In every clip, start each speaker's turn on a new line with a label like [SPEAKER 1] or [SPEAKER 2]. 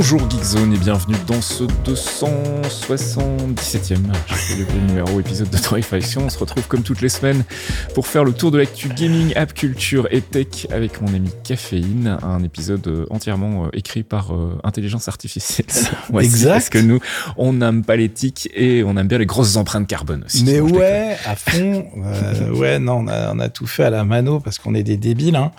[SPEAKER 1] Bonjour Geekzone et bienvenue dans ce 277e le numéro épisode de Torréfaction. On se retrouve comme toutes les semaines pour faire le tour de l'actu gaming, app culture et tech avec mon ami Caféine, un épisode euh, entièrement euh, écrit par euh, intelligence artificielle.
[SPEAKER 2] exact.
[SPEAKER 1] Parce que nous, on n'aime pas l'éthique et on aime bien les grosses empreintes carbone aussi.
[SPEAKER 2] Mais ouais, à fond. ouais, non, on a, on a, tout fait à la mano parce qu'on est des débiles. Hein.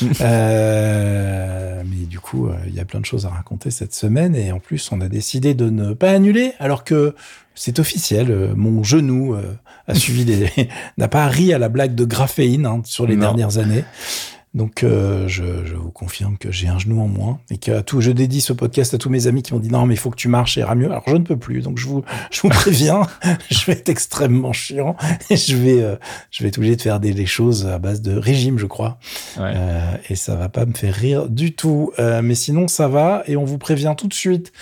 [SPEAKER 2] mais du coup, il y a plein de choses à raconter cette semaine et en plus on a décidé de ne pas annuler alors que c'est officiel. Euh, mon genou euh, a suivi des n'a pas ri à la blague de graphéine hein, sur les dernières années. Donc, euh, je, je, vous confirme que j'ai un genou en moins et que tout, je dédie ce podcast à tous mes amis qui m'ont dit non, mais il faut que tu marches, et ira mieux. Alors, je ne peux plus. Donc, je vous, je vous préviens, je vais être extrêmement chiant et je vais, euh, je vais être obligé de faire des, des, choses à base de régime, je crois. Ouais. Euh, et ça va pas me faire rire du tout. Euh, mais sinon, ça va et on vous prévient tout de suite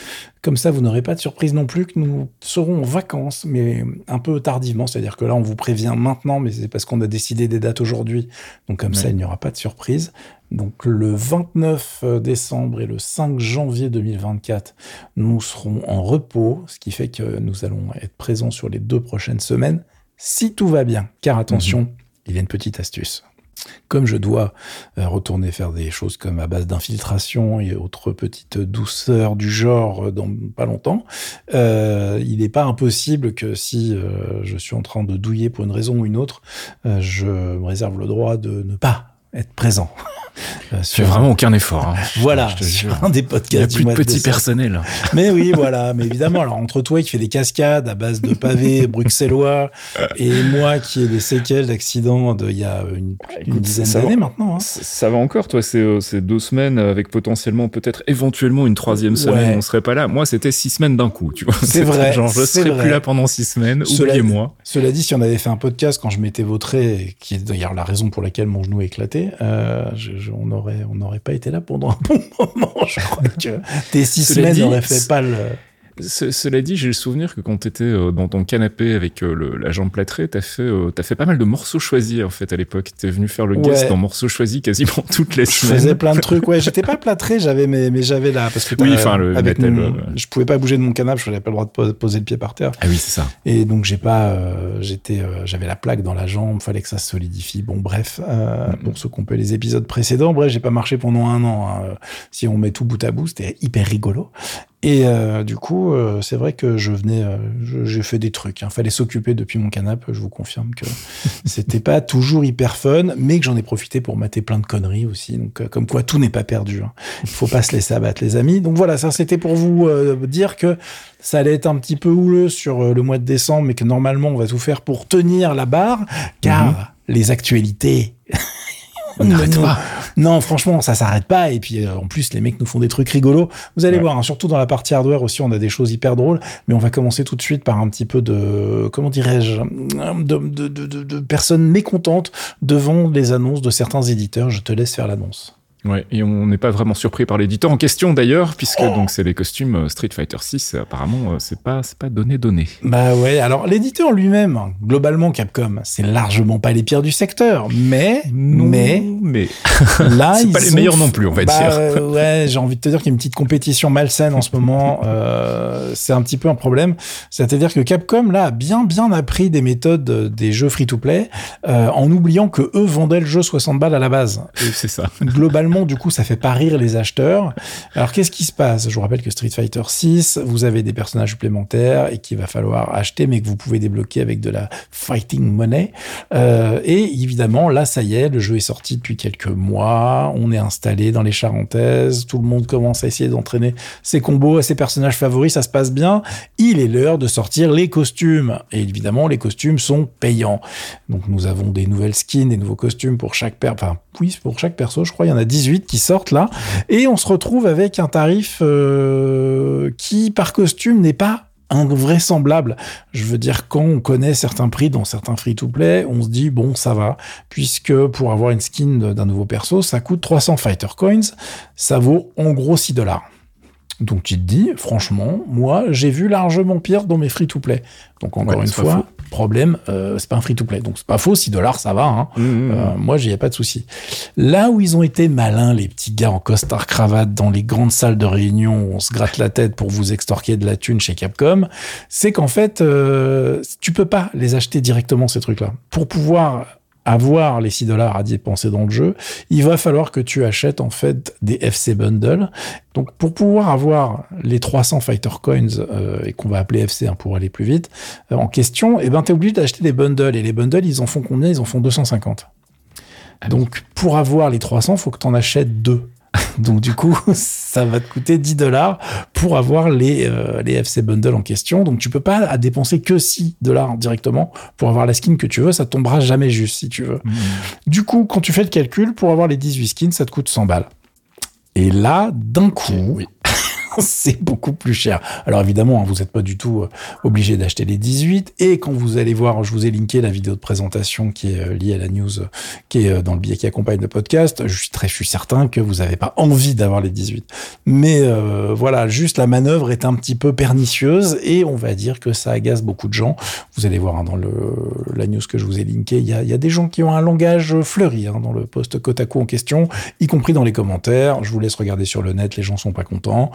[SPEAKER 2] comme ça, vous n'aurez pas de surprise non plus que nous serons en vacances, mais un peu tardivement. C'est-à-dire que là, on vous prévient maintenant, mais c'est parce qu'on a décidé des dates aujourd'hui. Donc comme ouais. ça, il n'y aura pas de surprise. Donc le 29 décembre et le 5 janvier 2024, nous serons en repos, ce qui fait que nous allons être présents sur les deux prochaines semaines, si tout va bien. Car attention, mmh. il y a une petite astuce comme je dois euh, retourner faire des choses comme à base d'infiltration et autres petites douceurs du genre dans pas longtemps, euh, il n'est pas impossible que si euh, je suis en train de douiller pour une raison ou une autre, euh, je me réserve le droit de ne pas être présent.
[SPEAKER 1] Euh, tu fais vraiment aucun effort. Hein.
[SPEAKER 2] Voilà, je te jure. un des podcasts.
[SPEAKER 1] Il n'y a plus de petit personnel.
[SPEAKER 2] Mais oui, voilà. Mais évidemment, alors entre toi qui fais des cascades à base de pavés bruxellois et moi qui ai des séquelles d'accidents d'il y a une, une dizaine d'années maintenant. Hein.
[SPEAKER 1] Ça va encore, toi, c'est euh, deux semaines avec potentiellement, peut-être éventuellement une troisième semaine, ouais. on serait pas là. Moi, c'était six semaines d'un coup, tu vois.
[SPEAKER 2] C'est vrai.
[SPEAKER 1] Genre, je serais vrai. plus là pendant six semaines, oubliez-moi.
[SPEAKER 2] Cela dit, si on avait fait un podcast quand je m'étais vautré, qui est d'ailleurs la raison pour laquelle mon genou a éclaté, euh, je, je, on aurait on n'aurait pas été là pendant un bon moment. Je crois que tes six semaines n'auraient fait pas le.
[SPEAKER 1] Ce, cela dit, j'ai le souvenir que quand tu étais euh, dans ton canapé avec euh, le, la jambe plâtrée, t'as fait, euh, as fait pas mal de morceaux choisis en fait à l'époque. T'es venu faire le guest ouais. dans morceaux choisis quasiment toutes les semaines.
[SPEAKER 2] Je faisais plein de trucs. Ouais, j'étais pas plâtré, j'avais mais, mais j'avais là parce que
[SPEAKER 1] oui, enfin le
[SPEAKER 2] avec mon, le... je pouvais pas bouger de mon canapé, je n'avais pas le droit de poser le pied par terre.
[SPEAKER 1] Ah oui, c'est ça.
[SPEAKER 2] Et donc j'ai pas, euh, j'étais, euh, j'avais la plaque dans la jambe, fallait que ça se solidifie. Bon bref, euh, mm -hmm. pour ceux qu'on peut les épisodes précédents, bref, j'ai pas marché pendant un an. Hein. Si on met tout bout à bout, c'était hyper rigolo. Et euh, du coup, euh, c'est vrai que je venais, euh, j'ai fait des trucs. Il hein. fallait s'occuper depuis mon canapé. Je vous confirme que c'était pas toujours hyper fun, mais que j'en ai profité pour mater plein de conneries aussi. Donc, comme quoi, tout n'est pas perdu. Hein. Il faut pas se laisser abattre, les amis. Donc voilà, ça c'était pour vous euh, dire que ça allait être un petit peu houleux sur le mois de décembre, mais que normalement, on va tout faire pour tenir la barre, car mm -hmm. les actualités.
[SPEAKER 1] On n'arrête pas.
[SPEAKER 2] Non, franchement, ça s'arrête pas. Et puis, euh, en plus, les mecs nous font des trucs rigolos. Vous allez ouais. voir, hein, surtout dans la partie hardware aussi, on a des choses hyper drôles. Mais on va commencer tout de suite par un petit peu de, comment dirais-je, de, de, de, de, personnes mécontentes devant les annonces de certains éditeurs. Je te laisse faire l'annonce.
[SPEAKER 1] Ouais, et on n'est pas vraiment surpris par l'éditeur en question d'ailleurs, puisque oh. donc c'est les costumes euh, Street Fighter 6. Apparemment, euh, c'est pas c'est pas donné donné.
[SPEAKER 2] Bah ouais. Alors l'éditeur lui-même, globalement Capcom, c'est largement pas les pires du secteur, mais
[SPEAKER 1] non,
[SPEAKER 2] mais
[SPEAKER 1] mais
[SPEAKER 2] là
[SPEAKER 1] c'est pas les meilleurs non plus, on va
[SPEAKER 2] bah,
[SPEAKER 1] dire.
[SPEAKER 2] Euh, ouais, j'ai envie de te dire qu'il y a une petite compétition malsaine en ce moment. euh, c'est un petit peu un problème. C'est-à-dire que Capcom là a bien bien appris des méthodes des jeux free-to-play euh, en oubliant que eux vendaient le jeu 60 balles à la base.
[SPEAKER 1] C'est ça.
[SPEAKER 2] Globalement du coup, ça fait pas rire les acheteurs. Alors, qu'est-ce qui se passe? Je vous rappelle que Street Fighter 6, vous avez des personnages supplémentaires et qu'il va falloir acheter, mais que vous pouvez débloquer avec de la fighting money. Euh, et évidemment, là, ça y est, le jeu est sorti depuis quelques mois. On est installé dans les Charentaises. Tout le monde commence à essayer d'entraîner ses combos à ses personnages favoris. Ça se passe bien. Il est l'heure de sortir les costumes. Et évidemment, les costumes sont payants. Donc, nous avons des nouvelles skins, des nouveaux costumes pour chaque paire. Pour chaque perso, je crois, il y en a 18 qui sortent là. Et on se retrouve avec un tarif euh, qui, par costume, n'est pas invraisemblable. Je veux dire, quand on connaît certains prix dans certains free-to-play, on se dit, bon, ça va, puisque pour avoir une skin d'un nouveau perso, ça coûte 300 fighter coins, ça vaut en gros 6 dollars. Donc tu te dis, franchement, moi, j'ai vu largement pire dans mes free-to-play. Donc encore une fois, problème, euh, c'est pas un free-to-play. Donc c'est pas faux, 6 dollars, ça va. Hein. Mmh, mmh, euh, mmh. moi, j'y ai pas de souci. Là où ils ont été malins, les petits gars en costard cravate dans les grandes salles de réunion où on se gratte la tête pour vous extorquer de la thune chez Capcom, c'est qu'en fait, euh, tu peux pas les acheter directement ces trucs-là. Pour pouvoir avoir les 6 dollars à dépenser dans le jeu, il va falloir que tu achètes en fait des FC bundles. Donc pour pouvoir avoir les 300 fighter coins euh, et qu'on va appeler FC hein, pour aller plus vite euh, en question, eh ben es obligé d'acheter des bundles et les bundles ils en font combien? Ils en font 250. Ah Donc pour avoir les 300, faut que tu en achètes deux. Donc du coup, ça va te coûter 10 dollars pour avoir les, euh, les FC bundles en question. Donc tu peux pas dépenser que 6 dollars directement pour avoir la skin que tu veux. Ça tombera jamais juste si tu veux. Mmh. Du coup, quand tu fais le calcul, pour avoir les 18 skins, ça te coûte 100 balles. Et là, d'un coup, c'est beaucoup plus cher. Alors évidemment, hein, vous n'êtes pas du tout euh, obligé d'acheter les 18. Et quand vous allez voir, je vous ai linké la vidéo de présentation qui est euh, liée à la news, euh, qui est dans le billet qui accompagne le podcast. Je suis très, je suis certain que vous n'avez pas envie d'avoir les 18. Mais voilà, juste la manœuvre est un petit peu pernicieuse et on va dire que ça agace beaucoup de gens. Vous allez voir hein, dans le, la news que je vous ai linké, il y a, y a, des gens qui ont un langage fleuri hein, dans le post Kotaku en question, y compris dans les commentaires. Je vous laisse regarder sur le net, les gens sont pas contents.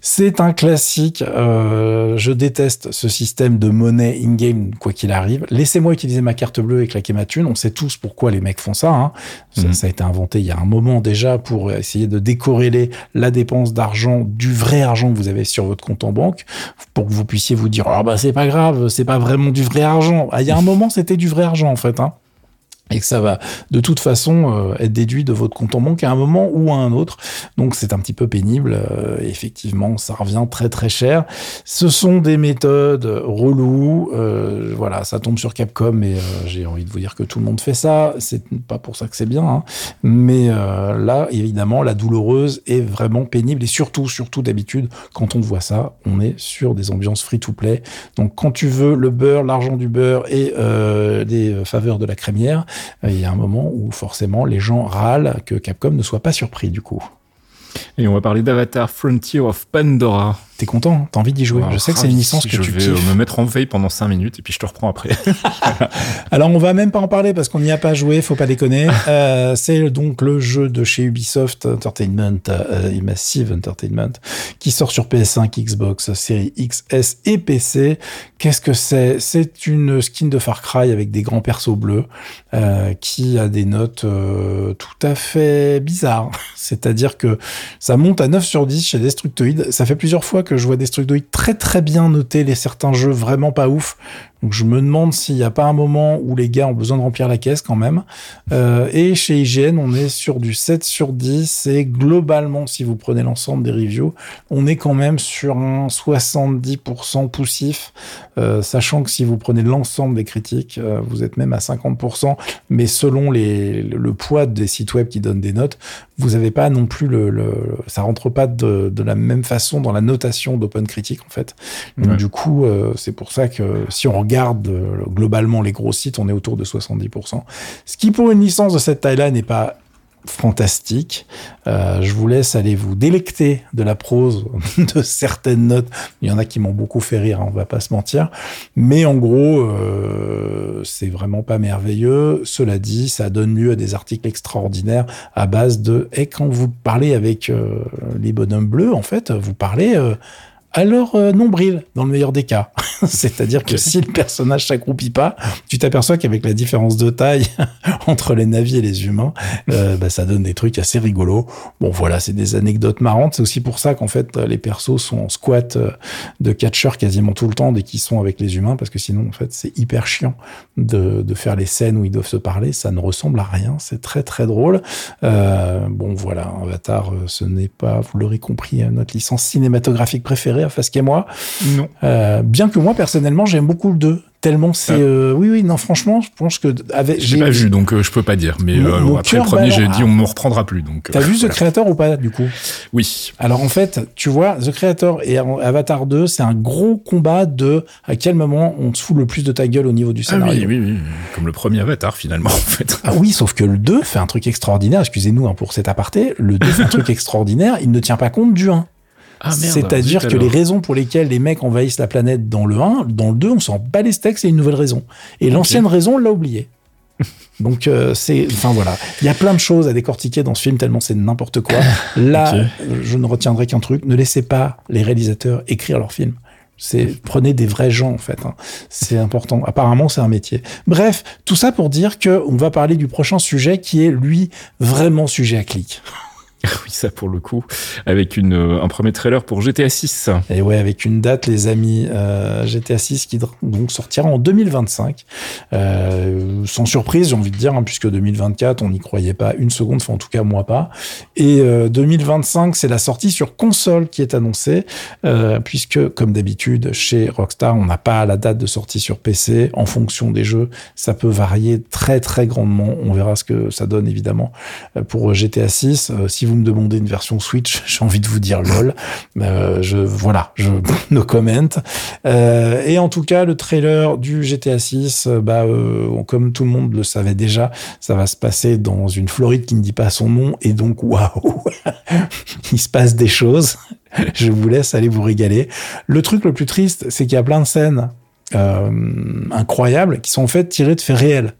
[SPEAKER 2] C'est un classique. Euh, je déteste ce système de monnaie in-game, quoi qu'il arrive. Laissez-moi utiliser ma carte bleue et claquer ma thune. On sait tous pourquoi les mecs font ça. Hein. Mhm. Ça, a été inventé il y a un moment déjà pour essayer de décorréler la dépense d'argent du vrai argent que vous avez sur votre compte en banque, pour que vous puissiez vous dire ah bah c'est pas grave, c'est pas vraiment du vrai argent. Ah, il y a un moment c'était du vrai argent en fait. Hein et que ça va de toute façon euh, être déduit de votre compte en banque à un moment ou à un autre. Donc c'est un petit peu pénible. Euh, effectivement, ça revient très très cher. Ce sont des méthodes reloues. Euh, voilà, ça tombe sur Capcom et j'ai envie de vous dire que tout le monde fait ça. C'est pas pour ça que c'est bien, hein. mais là évidemment la douloureuse est vraiment pénible et surtout surtout d'habitude quand on voit ça, on est sur des ambiances free to play. Donc quand tu veux le beurre, l'argent du beurre et des faveurs de la crémière il y a un moment où forcément les gens râlent que Capcom ne soit pas surpris du coup.
[SPEAKER 1] Et on va parler d'Avatar Frontier of Pandora.
[SPEAKER 2] T'es content hein T'as envie d'y jouer Je sais que c'est une licence que
[SPEAKER 1] je
[SPEAKER 2] tu
[SPEAKER 1] vais
[SPEAKER 2] kiffes.
[SPEAKER 1] me mettre en veille pendant 5 minutes et puis je te reprends après.
[SPEAKER 2] Alors on va même pas en parler parce qu'on n'y a pas joué, faut pas déconner. euh, c'est donc le jeu de chez Ubisoft Entertainment, euh, Massive Entertainment, qui sort sur PS5, Xbox, série XS et PC. Qu'est-ce que c'est? C'est une skin de Far Cry avec des grands persos bleus euh, qui a des notes euh, tout à fait bizarres. C'est-à-dire que ça monte à 9 sur 10 chez Destructoid. Ça fait plusieurs fois que je vois des Destructoid très très bien noter les certains jeux vraiment pas ouf. Donc je me demande s'il n'y a pas un moment où les gars ont besoin de remplir la caisse quand même. Euh, et chez IGN, on est sur du 7 sur 10 et globalement, si vous prenez l'ensemble des reviews, on est quand même sur un 70% poussif, euh, sachant que si vous prenez l'ensemble des critiques, euh, vous êtes même à 50%, mais selon les, le poids des sites web qui donnent des notes, vous n'avez pas non plus le, le, ça rentre pas de, de, la même façon dans la notation d'Open Critique en fait. Donc du coup, c'est pour ça que si on regarde euh, globalement les gros sites, on est autour de 70%. Ce qui pour une licence de cette taille-là n'est pas fantastique. Euh, je vous laisse aller vous délecter de la prose de certaines notes. Il y en a qui m'ont beaucoup fait rire, hein, on va pas se mentir. Mais en gros, euh, c'est vraiment pas merveilleux. Cela dit, ça donne lieu à des articles extraordinaires à base de. Et quand vous parlez avec les bonhommes bleus, en fait, vous parlez alors euh, nombril dans le meilleur des cas. C'est-à-dire que si le personnage s'accroupit pas, tu t'aperçois qu'avec la différence de taille entre les navis et les humains, euh, bah, ça donne des trucs assez rigolos. Bon voilà, c'est des anecdotes marrantes. C'est aussi pour ça qu'en fait les persos sont en squat euh, de catcheur quasiment tout le temps dès qu'ils sont avec les humains, parce que sinon en fait c'est hyper chiant de, de, faire les scènes où ils doivent se parler. Ça ne ressemble à rien. C'est très très drôle. Euh, bon voilà, Avatar, ce n'est pas, vous l'aurez compris, notre licence cinématographique préférée Andrea Fasque et moi.
[SPEAKER 1] Non.
[SPEAKER 2] Euh, bien que moi, personnellement, j'aime beaucoup le 2. Tellement c'est.
[SPEAKER 1] Ah.
[SPEAKER 2] euh, oui, oui, non, franchement, je pense que. Avec,
[SPEAKER 1] J'ai pas vu, donc euh, je peux pas dire. Mais
[SPEAKER 2] Mon-
[SPEAKER 1] euh, après le premier, j'ai
[SPEAKER 2] balance.
[SPEAKER 1] dit on me reprendra plus. Donc.
[SPEAKER 2] T'as vu The
[SPEAKER 1] voilà.
[SPEAKER 2] Creator ou pas, du coup?
[SPEAKER 1] Oui.
[SPEAKER 2] Alors en fait, tu vois, The Creator et Avatar 2, c'est un gros combat de à quel moment on te fout le plus de ta gueule au niveau du
[SPEAKER 1] Ah
[SPEAKER 2] scénario.
[SPEAKER 1] oui, oui, oui. Comme le premier Avatar, finalement, en fait.
[SPEAKER 2] Ah oui, sauf que le 2 fait un truc extraordinaire. Excusez-nous hein, pour cet aparté. Le 2 fait un truc extraordinaire. Il ne tient pas compte du 1.
[SPEAKER 1] Ah.
[SPEAKER 2] C'est-à-dire que les raisons pour lesquelles les mecs envahissent la planète dans le 1, dans le 2, on s'en bat les steaks, c'est une nouvelle raison. Et l'ancienne raison, on l'a oubliée. Donc euh, c'est, enfin voilà, il y a plein de choses à décortiquer dans ce film tellement c'est n'importe quoi. Là, je ne retiendrai qu'un truc ne laissez pas les réalisateurs écrire leurs films. C'est prenez des vrais gens en fait. hein. C'est important. Apparemment, c'est un métier. Bref, tout ça pour dire que on va parler du prochain sujet qui est lui vraiment sujet à clic.
[SPEAKER 1] Oui, ça pour le coup. Avec euh, un premier trailer pour GTA 6.
[SPEAKER 2] Et ouais, avec une date, les amis, euh, GTA 6 qui donc sortira en 2025. Euh, sans surprise, j'ai envie de dire, hein, puisque 2024, on n'y croyait pas une seconde, enfin en tout cas moi pas. Et euh, 2025, c'est la sortie sur console qui est annoncée, puisque comme d'habitude chez Rockstar, on n'a pas la date de sortie sur PC. En fonction des jeux, ça peut varier très très grandement. On verra ce que ça donne évidemment pour GTA 6. Euh, si vous me demandez une version Switch, j'ai envie de vous dire lol. Euh, je voilà, je no comment. Euh, et en tout cas, le trailer du GTA 6, euh, bah comme tout le monde le savait déjà, ça va se passer dans une Floride qui ne dit pas son nom et donc waouh, il se passe des choses. Je vous laisse aller vous régaler. Le truc le plus triste, c'est qu'il y a plein de scènes incroyables qui sont en fait tirées de faits réels.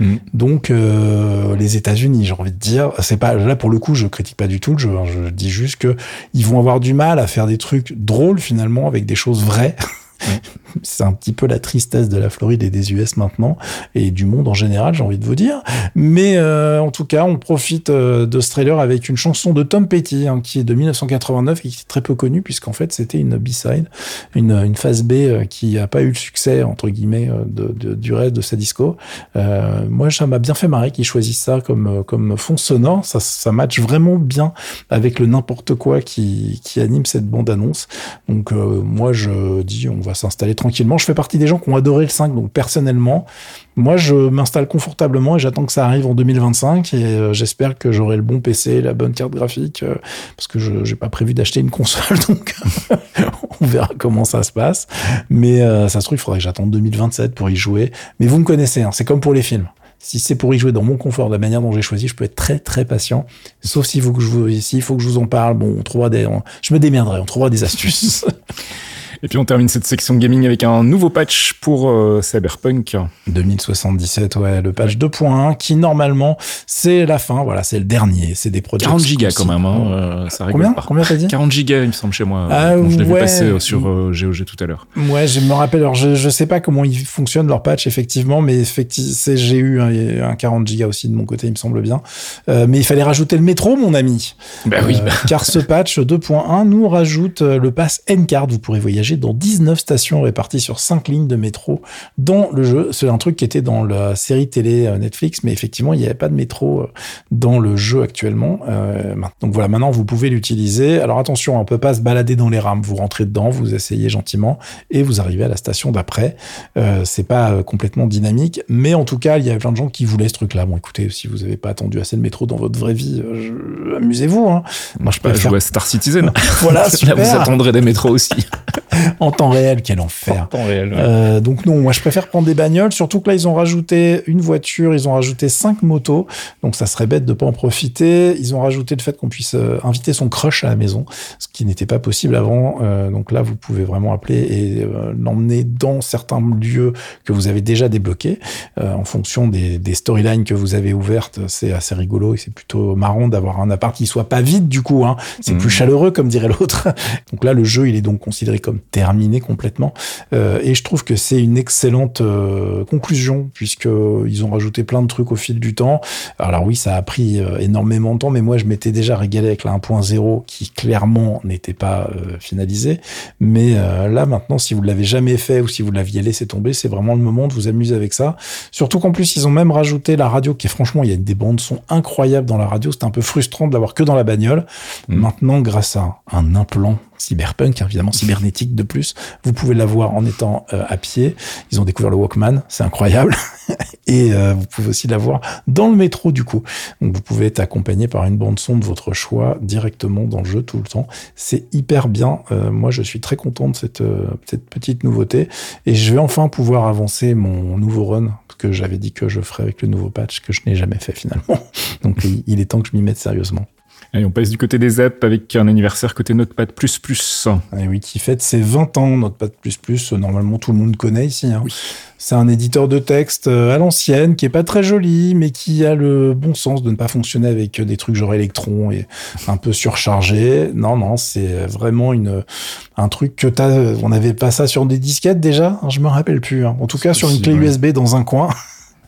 [SPEAKER 1] Mhm.
[SPEAKER 2] Donc euh, les États-Unis, j'ai envie de dire, c'est pas là pour le coup, je critique pas du tout je dis juste que ils vont avoir du mal à faire des trucs drôles finalement avec des choses vraies. c'est un petit peu la tristesse de la Floride et des US maintenant et du monde en général, j'ai envie de vous dire. Mais euh, en tout cas, on profite euh, de ce trailer avec une chanson de Tom Petty hein, qui est de 1989 et qui est très peu connue puisqu'en fait c'était une B-side, une, une phase B euh, qui a pas eu le succès entre guillemets de, du reste de sa disco. Moi, ça m'a bien fait marrer qu'ils choisissent ça comme comme fond sonore. Ça, ça match vraiment bien avec le n'importe quoi qui, qui anime cette bande annonce. Donc moi, je dis on va s'installer tranquillement. Je fais partie des gens qui ont adoré le 5, donc personnellement, moi, je m'installe confortablement et j'attends que ça arrive en 2025 et euh, j'espère que j'aurai le bon PC, la bonne carte graphique, euh, parce que je n'ai pas prévu d'acheter une console, donc on verra comment ça se passe. Mais euh, ça se trouve, il faudrait que j'attende 2027 pour y jouer. Mais vous me connaissez, hein, c'est comme pour les films. Si c'est pour y jouer dans mon confort, de la manière dont j'ai choisi, je peux être très très patient. Sauf s'il faut que je vous, s'il faut que je vous en parle, bon, on trouvera des, on- je me démerderai, on trouvera des astuces.
[SPEAKER 1] Et puis on termine cette section gaming avec un nouveau patch pour euh, Cyberpunk.
[SPEAKER 2] 2077, ouais, le patch 2.1 qui normalement c'est la fin, voilà, c'est le dernier, c'est des projets
[SPEAKER 1] 40 gigas quand même, hein, euh, ça rigole
[SPEAKER 2] Combien
[SPEAKER 1] pas.
[SPEAKER 2] Combien t'as dit
[SPEAKER 1] 40 gigas, il me semble, chez moi.
[SPEAKER 2] Ah,
[SPEAKER 1] quand je l'ai vu passer euh, sur euh, GOG tout à l'heure.
[SPEAKER 2] Ouais, je me rappelle. Alors, je, je sais pas comment ils fonctionnent leur patch effectivement, mais effectivement, j'ai eu un, un 40 gigas aussi de mon côté, il me semble bien. Euh, mais il fallait rajouter le métro, mon ami.
[SPEAKER 1] Bah oui,
[SPEAKER 2] Euh, car ce patch 2.1 nous rajoute euh, le pass N-Card. Vous pourrez voyager dans 19 stations réparties sur 5 lignes de métro dans le jeu. C'est un truc qui était dans la série télé euh, Netflix, mais effectivement, il n'y avait pas de métro euh, dans le jeu actuellement. Euh, donc voilà, maintenant vous pouvez l'utiliser. Alors attention, on peut pas se balader dans les rames. Vous rentrez dedans, vous essayez gentiment et vous arrivez à la station d'après. Euh, c'est pas complètement dynamique, mais en tout cas, il y avait plein de gens qui voulaient ce truc-là. Bon, écoutez, si vous n'avez pas attendu assez de métro dans votre vraie vie, je- amusez-vous. Hein. Moi, je préfère
[SPEAKER 1] jouer à Star Citizen.
[SPEAKER 2] Voilà,
[SPEAKER 1] Là, vous
[SPEAKER 2] super.
[SPEAKER 1] attendrez des métros aussi.
[SPEAKER 2] en temps réel, quel enfer.
[SPEAKER 1] temps réel. ouais.
[SPEAKER 2] Euh, donc non, moi je préfère prendre des bagnoles, surtout que là ils ont rajouté une voiture, ils ont rajouté cinq motos, donc ça serait bête de pas en profiter. Ils ont rajouté le fait qu'on puisse euh, inviter son crush à la maison, ce qui n'était pas possible avant. Euh, donc là vous pouvez vraiment appeler et euh, l'emmener dans certains lieux que vous avez déjà débloqués euh, en fonction des, des storylines que vous avez ouvertes. C'est assez rigolo et c'est plutôt marrant d'avoir un appart qui soit pas vide du coup. Hein. C'est
[SPEAKER 1] Mhm.
[SPEAKER 2] plus chaleureux comme dirait l'autre. donc là le jeu il est donc considéré comme terminé complètement. Euh, et je trouve que c'est une excellente euh, conclusion puisque euh, ils ont rajouté plein de trucs au fil du temps. Alors oui, ça a pris euh, énormément de temps, mais moi je m'étais déjà régalé avec la 1.0 qui clairement n'était pas euh, finalisée. Mais euh, là maintenant, si vous l'avez jamais fait ou si vous l'aviez laissé tomber, c'est vraiment le moment de vous amuser avec ça. Surtout qu'en plus ils ont même rajouté la radio qui est franchement, il y a des bandes son incroyables dans la radio. C'était un peu frustrant de l'avoir que dans la bagnole.
[SPEAKER 1] Mm.
[SPEAKER 2] Maintenant, grâce à un implant cyberpunk, hein, évidemment cybernétique de plus. Vous pouvez l'avoir en étant euh, à pied. Ils ont découvert le Walkman, c'est incroyable. Et euh, vous pouvez aussi l'avoir dans le métro du coup. Donc vous pouvez être accompagné par une bande son de votre choix directement dans le jeu tout le temps. C'est hyper bien. Euh, moi je suis très content de cette, cette petite nouveauté et je vais enfin pouvoir avancer mon nouveau run que j'avais dit que je ferais avec le nouveau patch que je n'ai jamais fait finalement. Donc il est temps que je m'y mette sérieusement.
[SPEAKER 1] Et on passe du côté des apps avec un anniversaire côté Notepad++.
[SPEAKER 2] Et oui, qui fête ses 20 ans, Notepad++. Normalement, tout le monde connaît ici. Hein. C'est un éditeur de texte euh, à l'ancienne, qui est pas très joli, mais qui a le bon sens de ne pas fonctionner avec des trucs genre Electron et un peu surchargé. Non, non, c'est vraiment une, un truc que t'as, on n'avait pas ça sur des disquettes déjà? Je me rappelle plus. Hein. En tout cas, sur une clé USB dans un coin.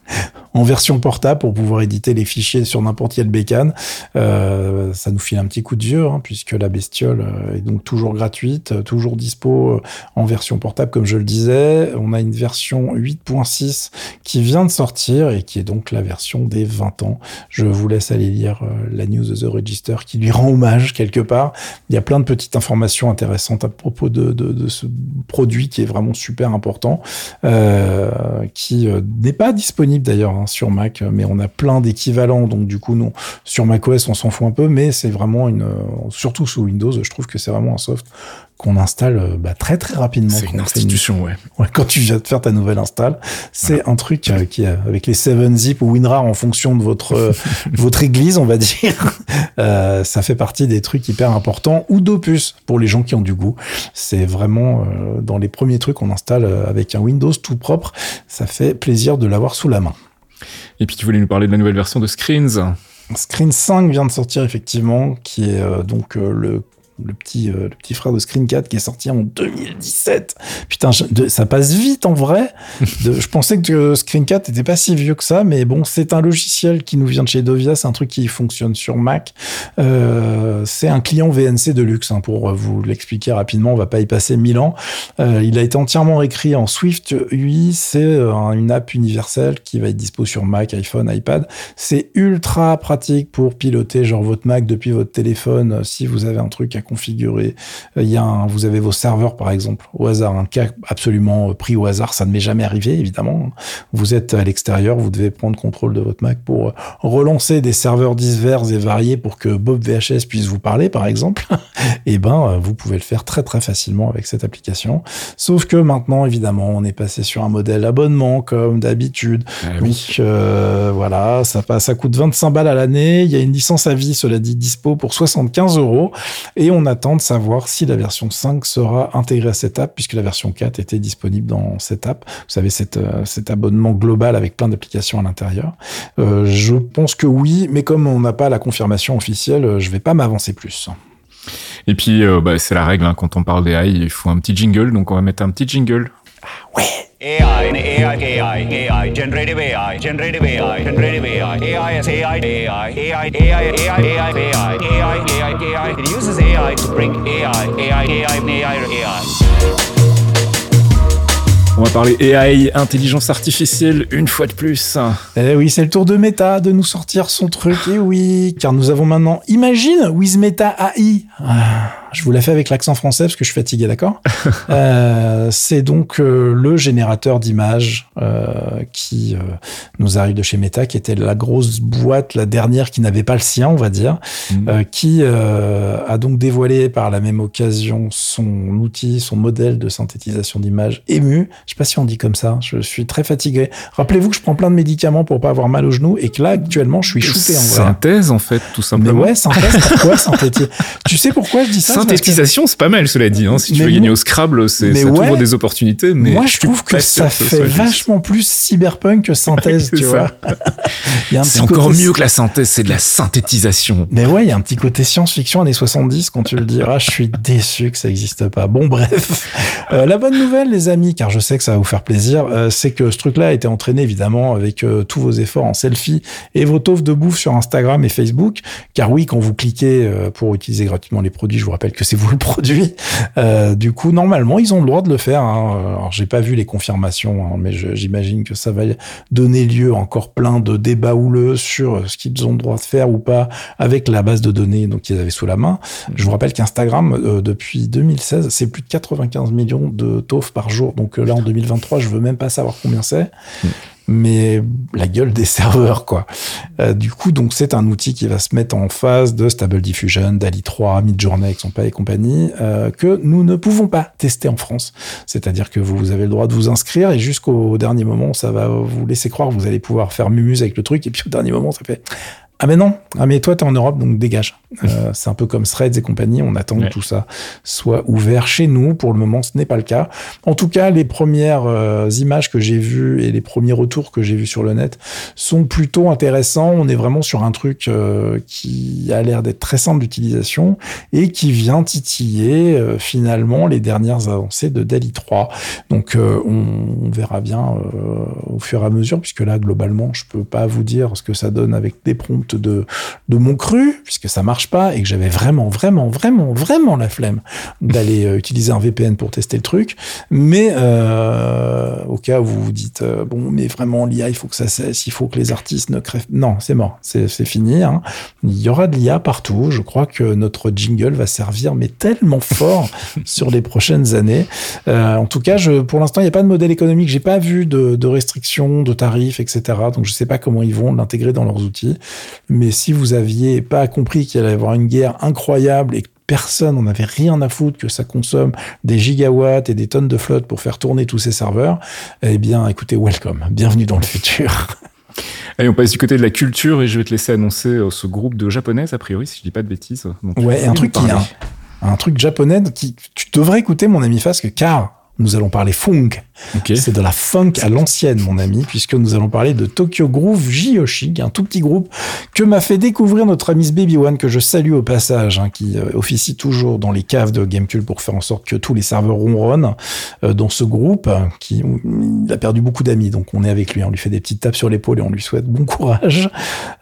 [SPEAKER 2] en version portable pour pouvoir éditer les fichiers sur n'importe quelle bécane. Euh, ça nous file un petit coup de vieux, hein, puisque la bestiole euh, est donc toujours gratuite, euh, toujours dispo en version portable, comme je le disais. On a une version 8.6 qui vient de sortir et qui est donc la version des 20 ans. Je vous laisse aller lire la news de The Register qui lui rend hommage quelque part. Il y a plein de petites informations intéressantes à propos de, de, de ce produit qui est vraiment super important, euh, qui n'est pas disponible d'ailleurs hein, sur Mac, mais on a plein d'équivalents. Donc du coup, non, sur macOS, on s'en fout un peu, mais c'est vraiment une, surtout sous Windows, je trouve que c'est vraiment un soft qu'on installe euh, bah, très très rapidement.
[SPEAKER 1] C'est une institution, ouais. ouais.
[SPEAKER 2] Quand tu viens de faire ta nouvelle install, c'est un truc euh, qui, avec les 7-zip ou WinRAR en fonction de votre euh, votre église, on va dire, euh, ça fait partie des trucs hyper importants ou d'opus pour les gens qui ont du goût. C'est vraiment dans les premiers trucs qu'on installe avec un Windows tout propre. Ça fait plaisir de l'avoir sous la main.
[SPEAKER 1] Et puis tu voulais nous parler de la nouvelle version de Screens.
[SPEAKER 2] Screen 5 vient de sortir effectivement, qui est euh, donc euh, le le petit, euh, le petit frère de Screen 4 qui est sorti en 2017. Putain, ça passe vite en vrai. je pensais que Screen 4 n'était pas si vieux que ça, mais bon, c'est un logiciel qui nous vient de chez Dovia, c'est un truc qui fonctionne sur Mac. Euh, c'est un client VNC de luxe, hein, pour vous l'expliquer rapidement, on va pas y passer mille ans. Euh, il a été entièrement écrit en Swift UI, c'est une app universelle qui va être dispo sur Mac, iPhone, iPad. C'est ultra pratique pour piloter genre votre Mac depuis votre téléphone si vous avez un truc à configurer. Euh, il y a un, vous avez vos serveurs, par exemple, au hasard, un cas absolument euh, pris au hasard, ça ne m'est jamais arrivé, évidemment. Vous êtes à l'extérieur, vous devez prendre contrôle de votre Mac pour euh, relancer des serveurs divers et variés pour que Bob VHS puisse vous parler, par exemple. eh ben, vous pouvez le faire très très facilement avec cette application. Sauf que maintenant, évidemment, on est passé sur un modèle abonnement comme d'habitude. Ah Donc voilà, ça, ça coûte 25 balles à l'année. Il y a une licence à vie, cela dit, dispo pour 75 euros. Et on attend de savoir si la version 5 sera intégrée à cette app, puisque la version 4 était disponible dans cette app. Vous savez, cette, euh, cet abonnement global avec plein d'applications à l'intérieur. Euh, je pense que oui, mais comme on n'a pas la confirmation officielle, euh, je vais pas m'avancer plus.
[SPEAKER 1] Et puis, bah, c'est la règle, hein, quand on parle d'AI, il faut un petit jingle, donc on va mettre un petit jingle. On va parler AI, intelligence artificielle, une fois de plus.
[SPEAKER 2] Eh oui, c'est le tour de Meta de nous sortir son truc. Et eh oui, car nous avons maintenant Imagine with Meta AI. Ah, je vous la fais avec l'accent français parce que je suis fatigué, d'accord? Euh, C'est donc euh, le générateur d'images euh, qui nous arrive de chez Meta, qui était la grosse boîte, la dernière qui n'avait pas le sien, on va dire, mm. qui a donc dévoilé par la même occasion son outil, son modèle de synthétisation d'images ému je sais pas si on dit comme ça. Je suis très fatigué. Rappelez-vous que je prends plein de médicaments pour pas avoir mal aux genoux et que là, actuellement, je suis shooté en vrai.
[SPEAKER 1] Synthèse, en fait, tout simplement.
[SPEAKER 2] Mais ouais, synthèse, pourquoi synthétiser? Tu sais pourquoi je dis ça?
[SPEAKER 1] Synthétisation, c'est pas mal, cela dit. Hein. Si tu veux gagner au Scrabble, c'est, ça t'ouvre des opportunités. Mais
[SPEAKER 2] moi, je trouve que ça fait vachement plus cyberpunk que synthèse, tu vois.
[SPEAKER 1] c'est encore mieux que la synthèse, c'est de la synthétisation.
[SPEAKER 2] Mais ouais, il y a un petit côté science-fiction années 70 quand tu le diras. Je suis déçu que ça n'existe pas. Bon, bref. Euh, la bonne nouvelle, les amis, car je sais que ça va vous faire plaisir, euh, c'est que ce truc-là a été entraîné évidemment avec euh, tous vos efforts en selfie et vos taufs de bouffe sur Instagram et Facebook. Car oui, quand vous cliquez pour utiliser gratuitement les produits, je vous rappelle que c'est vous le produit. Euh, du coup, normalement, ils ont le droit de le faire. Hein. Alors, j'ai pas vu les confirmations, hein, mais j'imagine que ça va donner lieu à encore plein de débats houleux sur ce qu'ils ont le droit de faire ou pas avec la base de données donc qu'ils avaient sous la main. Je vous rappelle qu'Instagram, euh, depuis 2016, c'est plus de 95 millions de TOF par jour. Donc là, en 2023, je veux même pas savoir combien c'est. Mais la gueule des serveurs, quoi. Euh, du coup, donc c'est un outil qui va se mettre en phase de Stable Diffusion, DALI 3, Midjourney, pas et compagnie, euh, que nous ne pouvons pas tester en France. C'est-à-dire que vous avez le droit de vous inscrire et jusqu'au dernier moment, ça va vous laisser croire que vous allez pouvoir faire mumuse avec le truc et puis au dernier moment, ça fait ah mais non, ah mais toi t'es en Europe donc dégage. Euh, c'est un peu comme Threads et compagnie, on attend que tout ça soit ouvert chez nous. Pour le moment, ce n'est pas le cas. En tout cas, les premières euh, images que j'ai vues et les premiers retours que j'ai vus sur le net sont plutôt intéressants. On est vraiment sur un truc euh, qui a l'air d'être très simple d'utilisation et qui vient titiller finalement les dernières avancées de DALI 3. Donc on, verra bien au fur et à mesure, puisque là globalement, je peux pas vous dire ce que ça donne avec des prompts de, de mon cru, puisque ça marche pas et que j'avais vraiment, vraiment, vraiment, vraiment la flemme d'aller euh, utiliser un VPN pour tester le truc. Mais euh, au cas où vous vous dites, euh, bon, mais vraiment, l'IA, il faut que ça cesse, il faut que les artistes ne crèvent. Non, c'est mort, c'est fini. Hein. Il y aura de l'IA partout. Je crois que notre jingle va servir, mais tellement fort sur les prochaines années. en tout cas, je, pour l'instant, il n'y a pas de modèle économique. J'ai pas vu de, de restrictions, de tarifs, etc. Donc, je sais pas comment ils vont l'intégrer dans leurs outils. Mais si vous aviez pas compris qu'il allait y avoir une guerre incroyable et que personne n'en avait rien à foutre que ça consomme des gigawatts et des tonnes de flotte pour faire tourner tous ces serveurs, eh bien, écoutez, welcome. Bienvenue dans le futur.
[SPEAKER 1] Allez, on passe du côté de la culture et je vais te laisser annoncer euh, ce groupe de japonaises, a priori, si je dis pas de bêtises.
[SPEAKER 2] ouais, un truc qui, un, un, truc japonais qui, tu devrais écouter, mon ami Fasque, car nous allons parler funk. C'est de la funk à l'ancienne, mon ami, puisque nous allons parler de Tokyo Groove Jiyoshi, un tout petit groupe que m'a fait découvrir notre ami Baby One, que je salue au passage, hein, qui euh, officie toujours dans les caves de Gamecube pour faire en sorte que tous les serveurs ronronnent euh, dans ce groupe, qui il a perdu beaucoup d'amis, donc on est avec lui, on lui fait des petites tapes sur l'épaule et on lui souhaite bon courage,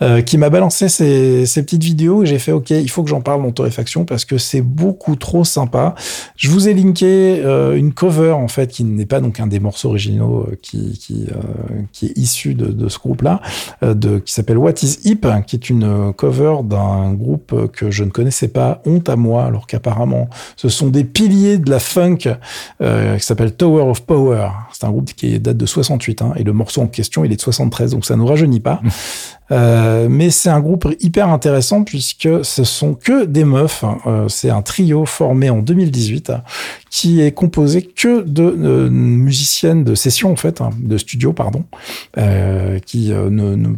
[SPEAKER 2] euh, qui m'a balancé ces, ces, petites vidéos et j'ai fait ok, il faut que j'en parle dans Torréfaction parce que c'est beaucoup trop sympa. Je vous ai linké une cover en fait qui n'est pas donc un des morceaux originaux euh, euh, qui est issu de, de ce groupe-là, euh, de qui s'appelle What Is Hip, qui est une cover d'un groupe que je ne connaissais pas, honte à moi, alors qu'apparemment ce sont des piliers de la funk qui s'appelle Tower of Power. C'est un groupe qui date de 68 hein, et le morceau en question il est de 73, donc ça nous rajeunit pas. Euh, mais c'est un groupe hyper intéressant puisque ce sont que des meufs. Euh, c'est un trio formé en 2018 qui est composé que de euh, musiciennes de session en fait, hein, de studio pardon, euh, qui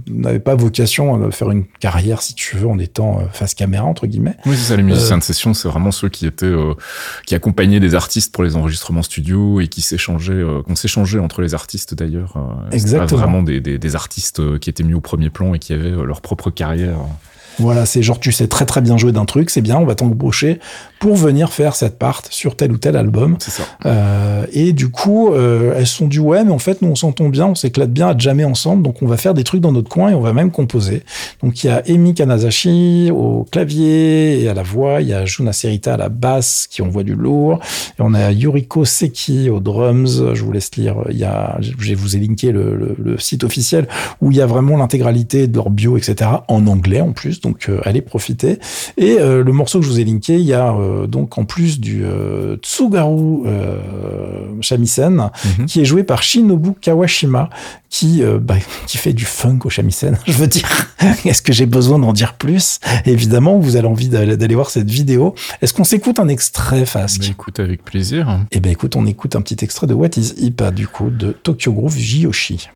[SPEAKER 2] n'avaient pas vocation à faire une carrière si tu veux en étant face caméra entre guillemets.
[SPEAKER 1] Oui c'est ça les musiciens de session, c'est vraiment ceux qui étaient qui accompagnaient des artistes pour les enregistrements studio et qui s'échangeaient, entre les artistes d'ailleurs.
[SPEAKER 2] Exactement.
[SPEAKER 1] Pas vraiment des, des, des artistes qui étaient mis au premier plan qui avaient leur propre carrière.
[SPEAKER 2] Voilà, c'est genre tu sais très très bien jouer d'un truc, c'est bien, on va t'embaucher pour venir faire cette part sur tel ou tel album.
[SPEAKER 1] C'est ça.
[SPEAKER 2] Euh, et du coup, euh, elles sont du ouais, mais en fait, nous on s'entend bien, on s'éclate bien à jamais ensemble, donc on va faire des trucs dans notre coin et on va même composer. Donc il y a Emi Kanazashi au clavier et à la voix, il y a Juna Serita à la basse qui envoie du lourd, et on a Yuriko Seki aux drums. Je vous laisse lire. Il y a, je vous ai linké le, le site officiel où il y a vraiment l'intégralité de leur bio, etc. en anglais en plus donc euh, allez profiter. Et euh, le morceau que je vous ai linké, il y a euh, donc en plus du Tsugaru shamisen, mhm. qui est joué par Shinobu Kawashima, qui bah, qui fait du funk au shamisen. je veux dire, est-ce que j'ai besoin d'en dire plus? Évidemment, vous avez envie d'aller voir cette vidéo. Est-ce qu'on s'écoute un extrait, Fasque
[SPEAKER 1] bah, Écoute avec plaisir.
[SPEAKER 2] Eh ben écoute, on écoute un petit extrait de What Is Hip, du coup, de Tokyo Groove Jiyoshi.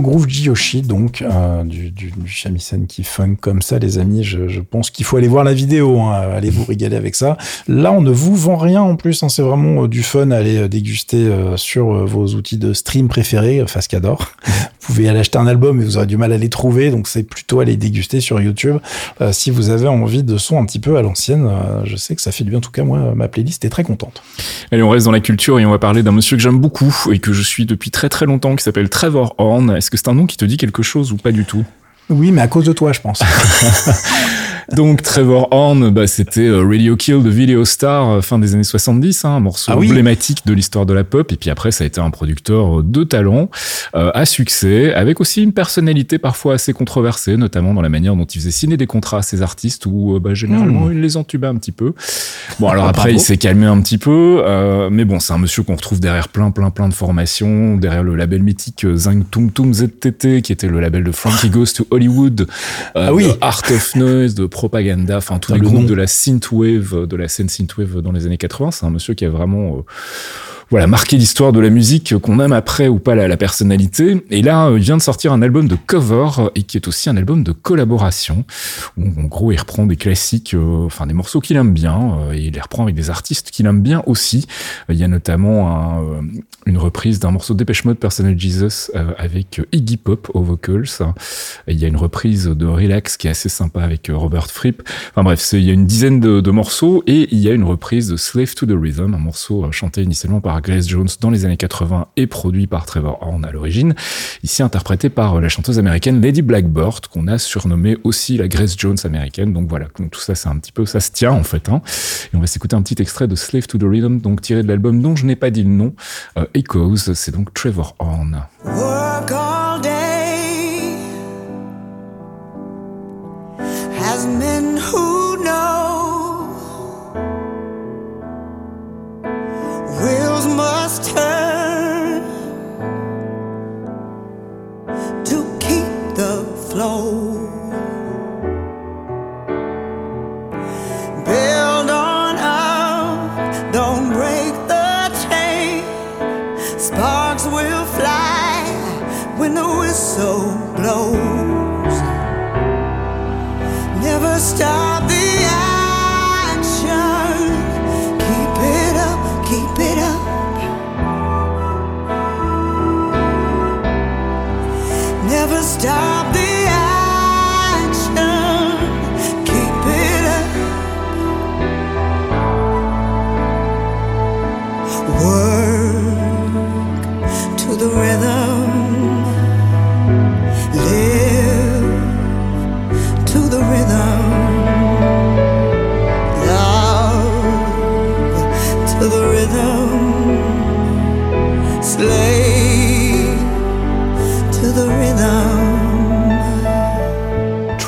[SPEAKER 2] Groove Jiyoshi, donc euh, du, shamisen qui funk comme ça, les amis. Je, je pense qu'il faut aller voir la vidéo, hein, allez vous régaler avec ça. Là, on ne vous vend rien en plus, hein, c'est vraiment euh, du fun à aller euh, déguster sur vos outils de stream préférés, Fascador. Vous pouvez aller acheter un album et vous aurez du mal à les trouver, donc c'est plutôt aller déguster sur YouTube. si vous avez envie de son un petit peu à l'ancienne, je sais que ça fait du bien. En tout cas, moi, ma playlist est très contente.
[SPEAKER 1] Allez, on reste dans la culture et on va parler d'un monsieur que j'aime beaucoup et que je suis depuis très très longtemps, qui s'appelle Trevor Horn. Est-ce que c'est un nom qui te dit quelque chose ou pas du tout?
[SPEAKER 2] Oui, mais à cause de toi, je pense.
[SPEAKER 1] Donc Trevor Horn, bah, c'était euh, Radio Kill de Video Star euh, fin des années 70, hein, un morceau
[SPEAKER 2] Ah oui.
[SPEAKER 1] emblématique de l'histoire de la pop. Et puis après, ça a été un producteur euh, de talent, euh, à succès, avec aussi une personnalité parfois assez controversée, notamment dans la manière dont il faisait signer des contrats à ses artistes, où euh, bah, généralement
[SPEAKER 2] Mm.
[SPEAKER 1] il les entubait un petit peu. Bon, alors
[SPEAKER 2] Ah,
[SPEAKER 1] après,
[SPEAKER 2] bravo.
[SPEAKER 1] il s'est calmé un petit peu, euh, mais bon, c'est un monsieur qu'on retrouve derrière plein, plein, plein de formations, derrière le label mythique Zing Tum Tum ZTT, qui était le label de Frankie Goes to Hollywood, euh,
[SPEAKER 2] Ah oui.
[SPEAKER 1] de Art of Noise, de Propaganda, enfin tous les
[SPEAKER 2] le
[SPEAKER 1] groupes
[SPEAKER 2] nom.
[SPEAKER 1] de la synthwave, de la scène synthwave dans les années 80. C'est un monsieur qui a vraiment euh, voilà, marqué l'histoire de la musique, qu'on aime après ou pas la, personnalité. Et là, euh, il vient de sortir un album de cover euh, et qui est aussi un album de collaboration. En gros, il reprend des classiques, euh, enfin des morceaux qu'il aime bien, et il les reprend avec des artistes qu'il aime bien aussi. Il y a notamment un, une reprise d'un morceau de Dépêche Mode, Personal Jesus, avec Iggy Pop aux vocals. Il y a une reprise de Relax qui est assez sympa avec Robert Fripp. Enfin bref, il y a une dizaine de, morceaux et il y a une reprise de Slave to the Rhythm, un morceau chanté initialement par Grace Jones dans les années 80 et produit par Trevor Horn à l'origine, ici interprété par euh, la chanteuse américaine Lady Blackbird, qu'on a surnommée aussi la Grace Jones américaine. Donc voilà, tout ça c'est un petit peu, ça se tient en fait. Hein. Et on va s'écouter un petit extrait de Slave to the Rhythm, donc tiré de l'album dont je n'ai pas dit le nom, euh, Echoes, c'est donc Trevor Horn.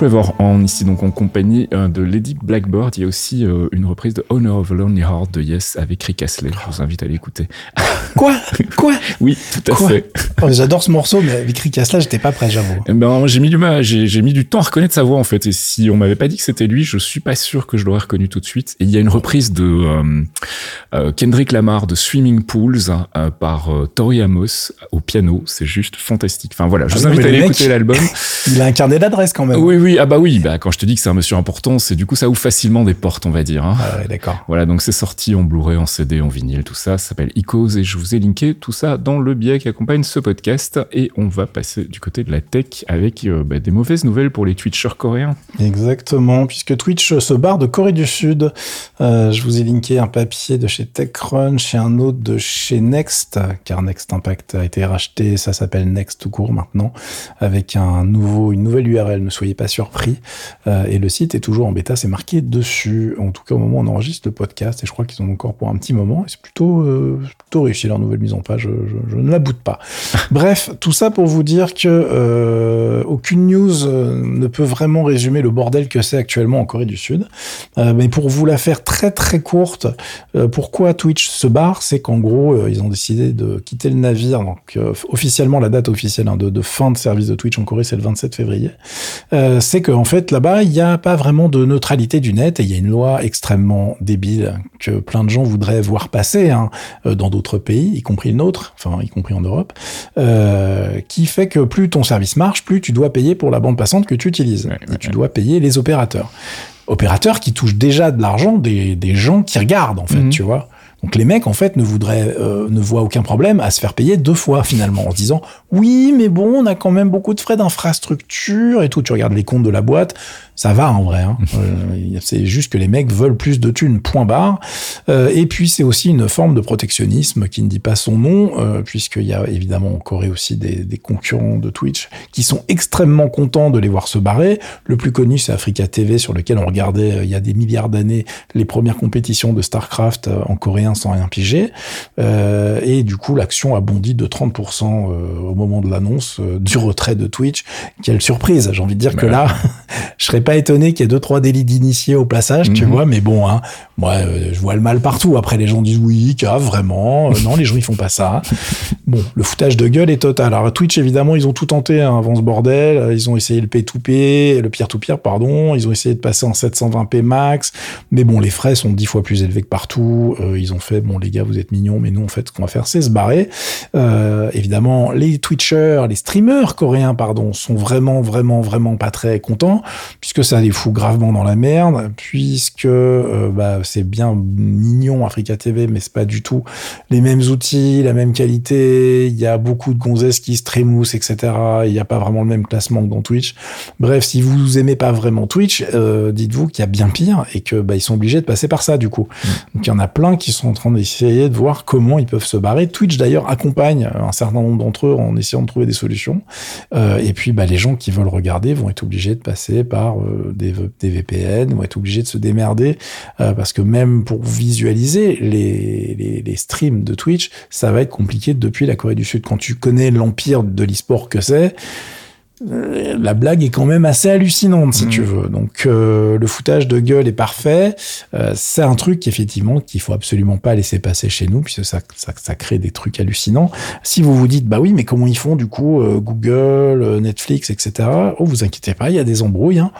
[SPEAKER 1] Trevor Horn, ici donc en compagnie euh, de Lady Blackbird. Il y a aussi euh, une reprise de Honor of a Lonely Heart de Yes avec Rick Astley. Je vous invite à l'écouter.
[SPEAKER 2] Quoi? Quoi
[SPEAKER 1] Oui, tout à
[SPEAKER 2] Quoi
[SPEAKER 1] fait.
[SPEAKER 2] Oh, J'adore ce morceau, mais avec Rick Astley, j'étais pas prêt, j'avoue.
[SPEAKER 1] Eh Ben, j'ai mis du mal, j'ai, mis du temps à reconnaître sa voix en fait. Et si on m'avait pas dit que c'était lui, je suis pas sûr que je l'aurais reconnu tout de suite. Et il y a une reprise de euh, euh, Kendrick Lamar de Swimming Pools euh, par Tori Amos au piano. C'est juste fantastique. Enfin voilà, je
[SPEAKER 2] Ah
[SPEAKER 1] vous invite à
[SPEAKER 2] le
[SPEAKER 1] aller
[SPEAKER 2] mec-
[SPEAKER 1] écouter l'album.
[SPEAKER 2] Il a un carnet d'adresses quand même.
[SPEAKER 1] oui, oui, ah bah oui. Bah quand je te dis que c'est un monsieur important, c'est du coup ça ouvre facilement des portes, on va dire. Hein.
[SPEAKER 2] Ah ouais, d'accord.
[SPEAKER 1] Voilà, donc c'est sorti en Blu-ray, en CD, en vinyle, tout ça. Ça s'appelle Icos et je vous ai linké tout ça dans le billet qui accompagne ce podcast. Et on va passer du côté de la tech avec euh, bah, des mauvaises nouvelles pour les Twitchers coréens.
[SPEAKER 2] Exactement, puisque Twitch se barre de Corée du Sud. Euh, je vous ai linké un papier de chez TechCrunch et un autre de chez Next, car Next Impact a été racheté, ça s'appelle Next tout court maintenant, avec un nouveau, une nouvelle URL, ne soyez pas surpris. Euh, et le site est toujours en bêta, c'est marqué dessus, en tout cas au moment où on enregistre le podcast, et je crois qu'ils ont encore pour un petit moment, et c'est plutôt, plutôt réussi leur nouvelle mise en page, je, je- je ne la boude pas. Bref, tout ça pour vous dire que euh, aucune news euh, ne peut vraiment résumer le bordel que c'est actuellement en Corée du Sud. Euh, mais pour vous la faire très très courte, euh, pourquoi Twitch se barre, c'est qu'en gros ils ont décidé de quitter le navire. Donc officiellement la date officielle hein, de, de fin de service de Twitch en Corée c'est le 27 février. C'est qu'en fait là-bas il n'y a pas vraiment de neutralité du net et il y a une loi extrêmement débile que plein de gens voudraient voir passer hein, dans d'autres pays, y compris le nôtre nôtre, enfin y compris en Europe, euh, qui fait que plus ton service marche, plus tu dois payer pour la bande passante que tu utilises.
[SPEAKER 1] Ouais,
[SPEAKER 2] et
[SPEAKER 1] ouais,
[SPEAKER 2] tu dois payer les opérateurs. Opérateurs qui touchent déjà de l'argent des, des gens qui regardent, en fait,
[SPEAKER 1] Mhm.
[SPEAKER 2] tu vois. Donc les mecs, en fait, ne voudraient, euh, ne voient aucun problème à se faire payer deux fois, finalement, en se disant, oui, mais bon, on a quand même beaucoup de frais d'infrastructure et tout. Tu regardes les comptes de la boîte, ça va en vrai. Hein. Euh, c'est juste que les mecs veulent plus de thunes, point barre. Euh, et puis c'est aussi une forme de protectionnisme qui ne dit pas son nom, puisqu'il y a évidemment en Corée aussi des, des concurrents de Twitch qui sont extrêmement contents de les voir se barrer. Le plus connu, c'est Africa TV, sur lequel on regardait il y a des milliards d'années les premières compétitions de StarCraft en coréen sans rien piger. Euh, et du coup, l'action a bondi de 30% euh, au moment de l'annonce euh, du retrait de Twitch. Quelle surprise J'ai envie de dire que
[SPEAKER 1] Bah
[SPEAKER 2] là, je serais pas étonné qu'il y ait deux trois délits d'initiés au passage, tu
[SPEAKER 1] Mhm.
[SPEAKER 2] vois. Mais bon, hein, moi, euh, je vois le mal partout. Après, les gens disent oui, cave, vraiment. Euh, non, les gens ils font pas ça. Bon, le foutage de gueule est total. Alors Twitch, évidemment, ils ont tout tenté hein, avant ce bordel. Euh, Ils ont essayé le pay-to-pay, le peer-to-peer, pardon. Ils ont essayé de passer en 720p max. Mais bon, les frais sont dix fois plus élevés que partout. Euh, ils ont fait, bon, les gars, vous êtes mignons, mais nous, en fait, ce qu'on va faire, c'est se barrer. Évidemment, les Twitchers, les streamers coréens, pardon, sont vraiment, vraiment, vraiment pas très contents, puisque ça les fout gravement dans la merde, puisque bah, c'est bien mignon Africa TV, mais c'est pas du tout les mêmes outils, la même qualité. Il y a beaucoup de gonzesses qui streamoussent, etc. Il n'y a pas vraiment le même classement que dans Twitch. Bref, si vous aimez pas vraiment Twitch, euh, dites-vous qu'il y a bien pire et que bah, ils sont obligés de passer par ça du coup. Donc il y en a plein qui sont en train d'essayer de voir comment ils peuvent se barrer. Twitch d'ailleurs accompagne un certain nombre d'entre eux en essayant de trouver des solutions. Euh, et puis bah, les gens qui veulent regarder vont être obligés de passer par euh, des, VPN, vont être obligés de se démerder euh, parce que même pour visualiser les, les, les streams de Twitch, ça va être compliqué depuis la Corée du Sud. Quand tu connais l'empire de l'e-sport que c'est, euh, la blague est quand même assez hallucinante si
[SPEAKER 1] Mhm.
[SPEAKER 2] tu veux. Donc euh, le foutage de gueule est parfait. Euh, c'est un truc effectivement qu'il faut absolument pas laisser passer chez nous puisque ça, ça, ça crée des trucs hallucinants. Si vous vous dites bah oui mais comment ils font du coup euh, Google, Netflix, etc. Oh vous inquiétez pas, il y a des embrouilles. Hein.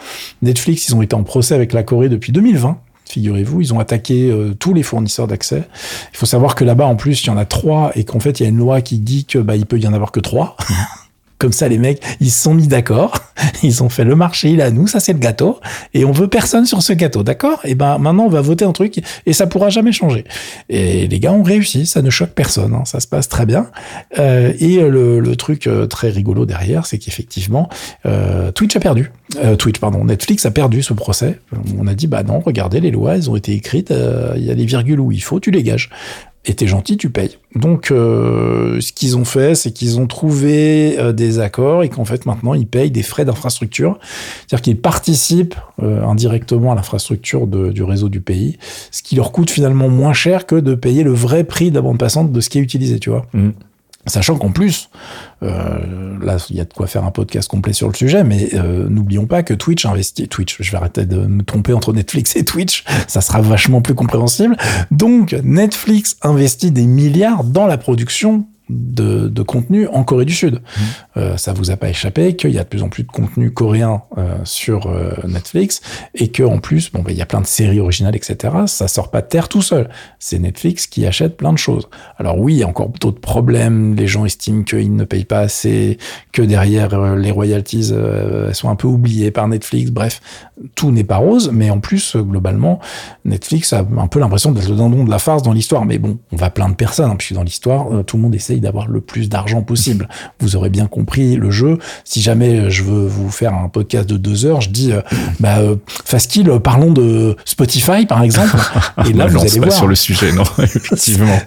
[SPEAKER 2] Netflix ils ont été en procès avec la Corée depuis 2020. Figurez-vous, ils ont attaqué euh, tous les fournisseurs d'accès. Il faut savoir que là-bas, en plus, il y en a trois et qu'en fait, il y a une loi qui dit que bah, il peut y en avoir que trois. Comme ça, les mecs, ils se sont mis d'accord. Ils ont fait le marché, il est nous, ça c'est le gâteau. Et on veut personne sur ce gâteau, d'accord? Et ben maintenant, on va voter un truc et ça pourra jamais changer. Et les gars ont réussi, ça ne choque personne, hein, ça se passe très bien. Euh, et le, truc euh, très rigolo derrière, c'est qu'effectivement, euh, Twitch a perdu. Twitch, pardon, Netflix a perdu ce procès. On a dit, bah non, regardez, les lois, elles ont été écrites, il y a des virgules où il faut, tu les gages et t'es gentil, tu payes. Donc, euh, ce qu'ils ont fait, c'est qu'ils ont trouvé euh, des accords et qu'en fait, maintenant, ils payent des frais d'infrastructure. C'est-à-dire qu'ils participent euh, indirectement à l'infrastructure du réseau du pays, ce qui leur coûte finalement moins cher que de payer le vrai prix de la bande passante de ce qui est utilisé, tu vois.
[SPEAKER 1] Mhm.
[SPEAKER 2] Sachant qu'en plus, euh, là, il y a de quoi faire un podcast complet sur le sujet, mais euh, n'oublions pas que Twitch investit. Twitch, je vais arrêter de me tromper entre Netflix et Twitch, ça sera vachement plus compréhensible. Donc, Netflix investit des milliards dans la production de, de contenu en Corée du Sud. Euh, ça vous a pas échappé qu'il y a de plus en plus de contenu coréen euh, sur euh, Netflix et que en plus, bon, bah, il y a plein de séries originales, etc. Ça sort pas de terre tout seul. C'est Netflix qui achète plein de choses. Alors oui, il y a encore d'autres problèmes. Les gens estiment qu'ils ne payent pas assez, que derrière euh, les royalties elles sont un peu oubliées par Netflix. Bref, tout n'est pas rose, mais en plus, globalement, Netflix a un peu l'impression d'être le dindon de la farce dans l'histoire. Mais bon, on va plaindre personne, hein, puisque dans l'histoire, tout le monde d'avoir le plus d'argent possible. Vous aurez bien compris le jeu. Si jamais euh, je veux vous faire un podcast de deux heures, je dis, euh, bah, euh, Fast-Kill, euh, parlons de Spotify, par exemple. Et là,
[SPEAKER 1] Ne
[SPEAKER 2] vous
[SPEAKER 1] lance
[SPEAKER 2] allez
[SPEAKER 1] pas
[SPEAKER 2] voir
[SPEAKER 1] sur le sujet, non, effectivement.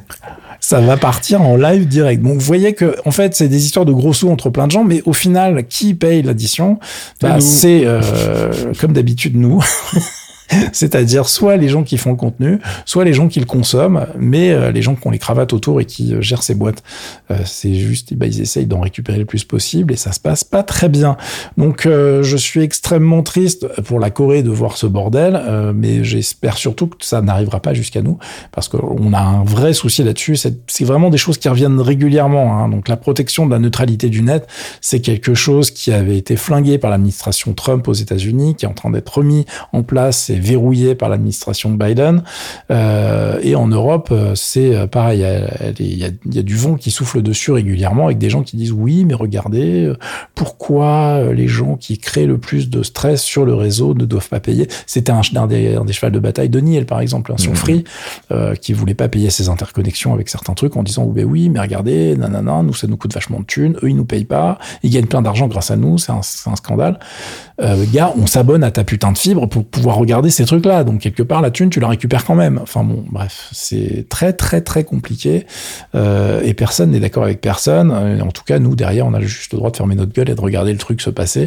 [SPEAKER 2] ça va partir en live direct. Donc vous voyez que en fait c'est des histoires de gros sous entre plein de gens, mais au final qui paye l'addition?
[SPEAKER 1] C'est
[SPEAKER 2] bah,
[SPEAKER 1] nous.
[SPEAKER 2] C'est euh, comme d'habitude nous. C'est-à-dire soit les gens qui font le contenu, soit les gens qui le consomment, mais euh, les gens qui ont les cravates autour et qui euh, gèrent ces boîtes. Euh, c'est juste, bah, ils essayent d'en récupérer le plus possible et ça se passe pas très bien. Donc je suis extrêmement triste pour la Corée de voir ce bordel, mais j'espère surtout que ça n'arrivera pas jusqu'à nous parce qu'on a un vrai souci là-dessus. C'est vraiment des choses qui reviennent régulièrement. hein. Donc la protection de la neutralité du net, c'est quelque chose qui avait été flingué par l'administration Trump aux États-Unis, qui est en train d'être remis en place. Est verrouillée par l'administration de Biden. Euh, et en Europe, euh, c'est euh, pareil. Il y, a, il y a du vent qui souffle dessus régulièrement avec des gens qui disent oui, mais regardez, pourquoi les gens qui créent le plus de stress sur le réseau ne doivent pas payer? C'était un, un, des, un des chevals de bataille de Niel, par exemple, hein, sur
[SPEAKER 1] Mhm.
[SPEAKER 2] Free, euh, qui voulait pas payer ses interconnexions avec certains trucs en disant, oh, ben oui, mais regardez, nanana, nous, ça nous coûte vachement de thunes, eux, ils nous payent pas, ils gagnent plein d'argent grâce à nous, c'est un, c'est un scandale. Euh, gars, on s'abonne à ta putain de fibre pour pouvoir regarder ces trucs-là. Donc, quelque part, la thune, tu la récupères quand même. Enfin bon, bref, c'est très, très, très compliqué. Euh, et personne n'est d'accord avec personne. En tout cas, nous, derrière, on a juste le droit de fermer notre gueule et de regarder le truc se passer.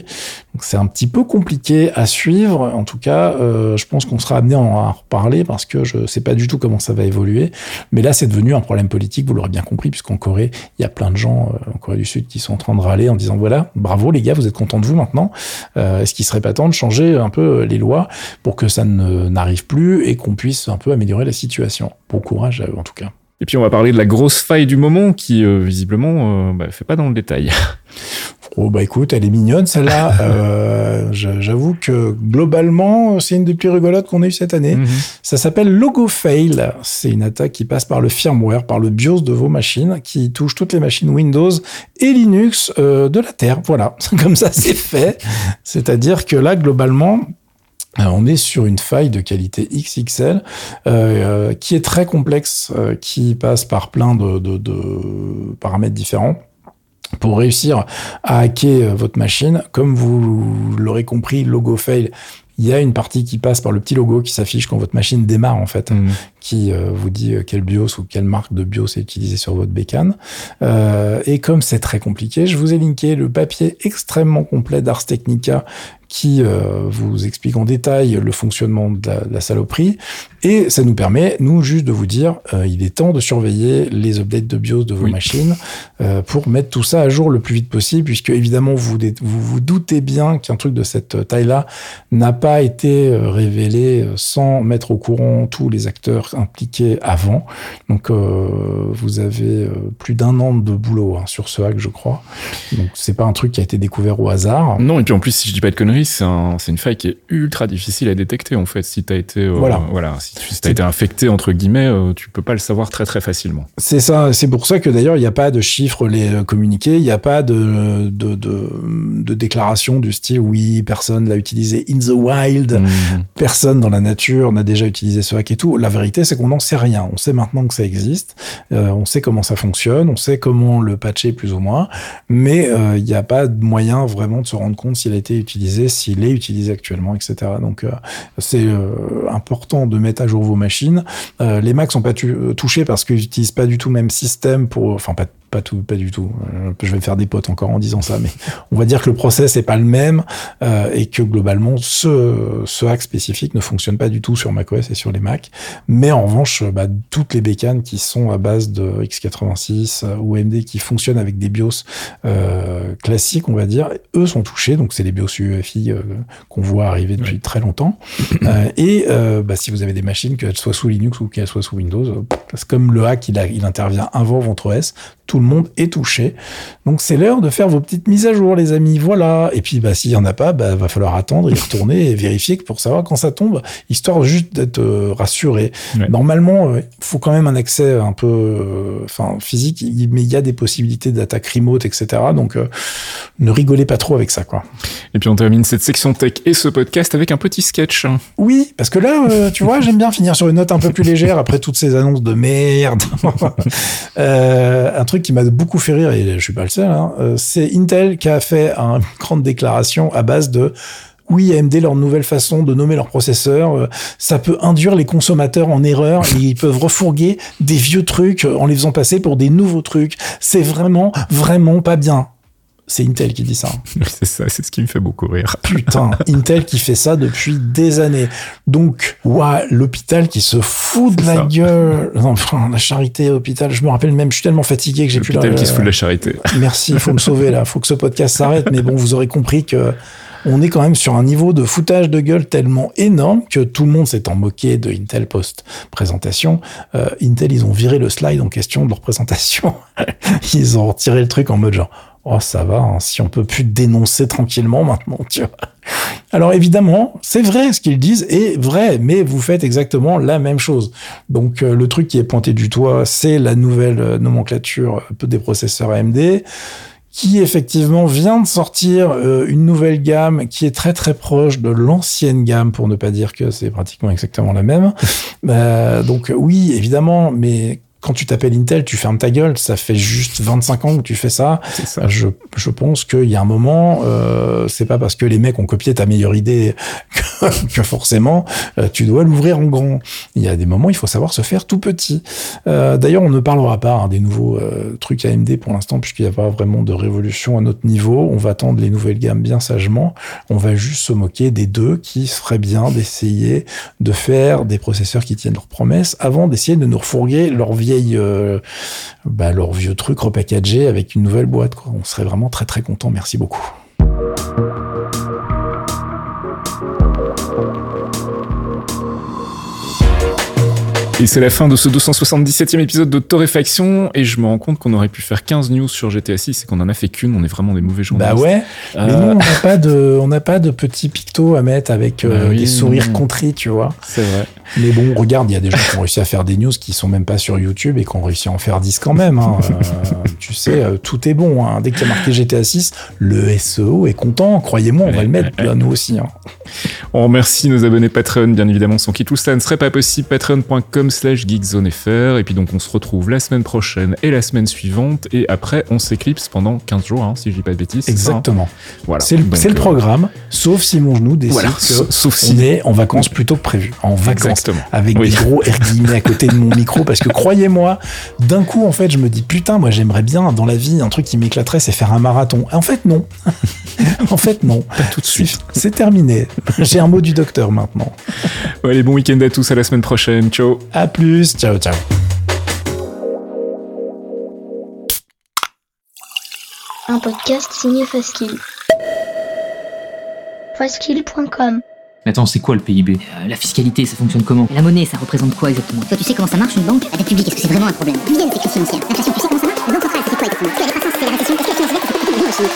[SPEAKER 2] Donc, c'est un petit peu compliqué à suivre. En tout cas, euh, je pense qu'on sera amené à en reparler parce que je sais pas du tout comment ça va évoluer. Mais là, c'est devenu un problème politique, vous l'aurez bien compris, puisqu'en Corée, il y a plein de gens euh, en Corée du Sud qui sont en train de râler en disant voilà, bravo les gars, vous êtes contents de vous maintenant. Est-ce qu'il serait pas temps de changer un peu les lois pour que ça ne n'arrive plus et qu'on puisse un peu améliorer la situation Bon courage à eux en tout cas.
[SPEAKER 1] Et puis on va parler de la grosse faille du moment qui euh, visiblement euh, bah, fait pas dans le détail.
[SPEAKER 2] Oh bah écoute, elle est mignonne celle-là. Euh, J'avoue que globalement, c'est une des plus rigolotes qu'on ait eu cette année.
[SPEAKER 1] Mhm.
[SPEAKER 2] Ça s'appelle Logo Fail. C'est une attaque qui passe par le firmware, par le BIOS de vos machines, qui touche toutes les machines Windows et Linux euh, de la Terre. Voilà, comme ça c'est fait. C'est-à-dire que là, globalement, on est sur une faille de qualité XXL euh, euh, qui est très complexe, euh, qui passe par plein de, de- de paramètres différents pour réussir à hacker votre machine. Comme vous l'aurez compris, logo fail, il y a une partie qui passe par le petit logo qui s'affiche quand votre machine démarre en fait,
[SPEAKER 1] Mhm.
[SPEAKER 2] qui euh, vous dit euh, quel BIOS ou quelle marque de BIOS est utilisée sur votre bécane. Euh, et comme c'est très compliqué, je vous ai linké le papier extrêmement complet d'Ars Technica qui euh, vous explique en détail le fonctionnement de la, de la saloperie. Et ça nous permet, nous, juste de vous dire, euh, il est temps de surveiller les updates de BIOS de vos
[SPEAKER 1] Oui.
[SPEAKER 2] machines euh, pour mettre tout ça à jour le plus vite possible, puisque évidemment, vous vous, vous doutez bien qu'un truc de cette taille-là n'a pas été révélé sans mettre au courant tous les acteurs impliqués avant. Donc, vous avez plus d'un an de boulot hein, sur ce hack, je crois. Donc, c'est pas un truc qui a été découvert au hasard.
[SPEAKER 1] Non, et puis en plus, si je dis pas de conneries, c'est un, c'est une faille qui est ultra difficile à détecter en fait. Si t'as été, euh,
[SPEAKER 2] Voilà.
[SPEAKER 1] voilà, si tu si été infecté entre guillemets, euh, tu peux pas le savoir très très facilement.
[SPEAKER 2] C'est ça, c'est pour ça que d'ailleurs il n'y a pas de chiffres les euh, communiqués, il n'y a pas de, de, de, de déclaration du style oui, personne l'a utilisé in the wild,
[SPEAKER 1] Mhm.
[SPEAKER 2] personne dans la nature n'a déjà utilisé ce hack et tout. La vérité c'est qu'on n'en sait rien. On sait maintenant que ça existe, euh, on sait comment ça fonctionne, on sait comment le patcher plus ou moins, mais il n'y a pas de moyen vraiment de se rendre compte s'il a été utilisé, s'il est utilisé actuellement, etc. Donc euh, c'est euh, important de mettre à jour vos machines. Euh, les Macs sont pas touchés parce qu'ils n'utilisent pas du tout le même système pour, enfin pas pas tout, pas du tout. Euh, je vais me faire des potes encore en disant ça, mais on va dire que le process est pas le même euh, et que globalement ce ce hack spécifique ne fonctionne pas du tout sur macOS et sur les Mac. Mais en revanche, euh, bah, toutes les bécanes qui sont à base de x86 euh, ou AMD qui fonctionnent avec des BIOS euh, classiques, on va dire, eux sont touchés. Donc c'est les BIOS UEFI euh, qu'on voit arriver depuis très longtemps. Et bah, si vous avez des machines, qu'elles soient sous Linux ou qu'elles soient sous Windows, c'est comme le hack, il, a- il intervient avant votre OS, tout le monde est touché. Donc c'est l'heure de faire vos petites mises à jour, les amis. Voilà. Et puis bah, s'il y en a pas, bah, va falloir attendre, y retourner et vérifier pour savoir quand ça tombe, histoire juste d'être euh, rassuré.
[SPEAKER 1] Ouais.
[SPEAKER 2] Normalement, il faut quand même un accès un peu, euh, enfin physique, mais il y a des possibilités d'attaque remote, etc. Donc euh, ne rigolez pas trop avec ça, quoi.
[SPEAKER 1] Et puis on termine cette section tech et ce podcast avec un petit sketch.
[SPEAKER 2] Oui, parce que là, euh, tu vois, j'aime bien finir sur une note un peu plus légère après toutes ces annonces de merde. Euh, un truc qui m'a beaucoup fait rire, et je suis pas le seul, hein, euh, c'est Intel qui a fait un- une grande déclaration à base de oui, AMD, leur nouvelle façon de nommer leurs processeurs, euh, ça peut induire les consommateurs en erreur. et ils peuvent refourguer des vieux trucs en les faisant passer pour des nouveaux trucs. C'est vraiment, vraiment pas bien. C'est Intel qui dit ça.
[SPEAKER 1] c'est ça, c'est ce qui me fait beaucoup rire.
[SPEAKER 2] Putain, Intel qui fait ça depuis des années. Donc, ouah, l'hôpital qui se fout de la
[SPEAKER 1] ça.
[SPEAKER 2] gueule. Non, la charité, hôpital, je me rappelle même, je suis tellement fatigué que j'ai plus
[SPEAKER 1] L'hôpital
[SPEAKER 2] la...
[SPEAKER 1] qui se fout de la charité.
[SPEAKER 2] Merci, il faut me sauver là, faut que ce podcast s'arrête. Mais bon, vous aurez compris que on est quand même sur un niveau de foutage de gueule tellement énorme que tout le monde s'est en moqué de Intel post présentation. Euh, Intel, ils ont viré le slide en question de leur présentation. ils ont retiré le truc en mode genre, oh ça va, hein, si on peut plus dénoncer tranquillement maintenant, tu vois. Alors évidemment, c'est vrai ce qu'ils disent est vrai, mais vous faites exactement la même chose. Donc euh, le truc qui est pointé du doigt, c'est la nouvelle euh, nomenclature euh, des processeurs AMD qui effectivement vient de sortir une nouvelle gamme qui est très très proche de l'ancienne gamme, pour ne pas dire que c'est pratiquement exactement la même. Donc oui, évidemment, mais quand tu t'appelles Intel, tu fermes ta gueule. Ça fait juste 25 ans que tu fais ça. Je, je pense qu'il y a un moment, euh, c'est pas parce que les mecs ont copié ta meilleure idée que, que forcément euh, tu dois l'ouvrir en grand. Il y a des moments, il faut savoir se faire tout petit. Euh, D'ailleurs, on ne parlera pas hein, des nouveaux euh, trucs AMD pour l'instant, puisqu'il n'y a pas vraiment de révolution à notre niveau. On va attendre les nouvelles gammes bien sagement. On va juste se moquer des deux qui ferait bien d'essayer de faire des processeurs qui tiennent leurs promesses avant d'essayer de nous refourguer leur vieille euh, bah, leur vieux truc repackagé avec une nouvelle boîte. Quoi. On serait vraiment très très content. Merci beaucoup.
[SPEAKER 1] Et c'est la fin de ce 277e épisode de Torréfaction, et je me rends compte qu'on aurait pu faire 15 news sur GTA 6 et qu'on en a fait qu'une, on est vraiment des mauvais journalistes.
[SPEAKER 2] Bah ouais,
[SPEAKER 1] Euh,
[SPEAKER 2] mais nous on n'a pas de, on n'a pas de petits pictos à mettre avec euh,
[SPEAKER 1] Bah oui,
[SPEAKER 2] des sourires
[SPEAKER 1] non.
[SPEAKER 2] contrits, tu vois.
[SPEAKER 1] C'est vrai.
[SPEAKER 2] Mais bon, regarde, il y a des gens qui ont réussi à faire des news qui sont même pas sur YouTube et qui ont réussi à en faire 10 quand même. hein. Euh, tu sais, euh, tout est bon. hein. Dès qu'il y a marqué GTA 6, le SEO est content. Croyez-moi, on va le mettre là, nous aussi. hein.
[SPEAKER 1] On remercie nos abonnés Patreon, bien évidemment, sans qui tout cela ne serait pas possible. Patreon.com slash geekzonefr. Et puis donc, on se retrouve la semaine prochaine et la semaine suivante. Et après, on s'éclipse pendant 15 jours, si je dis pas de bêtises. ça,
[SPEAKER 2] Exactement.
[SPEAKER 1] Voilà.
[SPEAKER 2] C'est le,
[SPEAKER 1] Donc,
[SPEAKER 2] c'est le
[SPEAKER 1] euh,
[SPEAKER 2] programme, sauf si mon genou décide
[SPEAKER 1] Voilà,
[SPEAKER 2] que
[SPEAKER 1] sa- sauf si.
[SPEAKER 2] on est en vacances plutôt que prévu. En vacances.
[SPEAKER 1] Exactement.
[SPEAKER 2] Avec
[SPEAKER 1] Oui.
[SPEAKER 2] des gros air guillemets à côté de mon micro. Parce que croyez-moi, d'un coup, en fait, je me dis, putain, moi, j'aimerais bien, dans la vie, un truc qui m'éclaterait, c'est faire un marathon. En fait, non. en fait, non.
[SPEAKER 1] Pas tout de suite.
[SPEAKER 2] C'est terminé. J'ai un mot du docteur maintenant.
[SPEAKER 1] Ouais, allez, bon week-end à tous, à la semaine prochaine. Ciao.
[SPEAKER 2] À plus. Ciao, ciao.
[SPEAKER 3] Un podcast signé Faskill. Faskill.com
[SPEAKER 4] Mais attends, c'est quoi le PIB
[SPEAKER 5] Euh, la fiscalité, ça fonctionne comment?
[SPEAKER 6] La monnaie, ça représente quoi exactement?
[SPEAKER 7] Toi, tu sais comment ça marche une banque La dette publique, est-ce que c'est vraiment un problème? Combien de crise financière. L'inflation, tu sais comment ça marche? La banque centrale, c'est quoi exactement? Tu as des croissances, c'est la récession Est-ce que la finance verte, c'est quoi exactement la chimie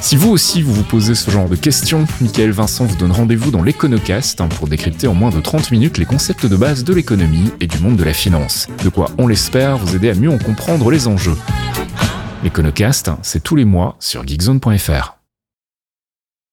[SPEAKER 1] Si vous aussi vous vous posez ce genre de questions, Michael Vincent vous donne rendez-vous dans l'Econocast hein, pour décrypter en moins de 30 minutes les concepts de base de l'économie et du monde de la finance. De quoi, on l'espère, vous aider à mieux en comprendre les enjeux. L'Econocast, c'est tous les mois sur geekzone.fr.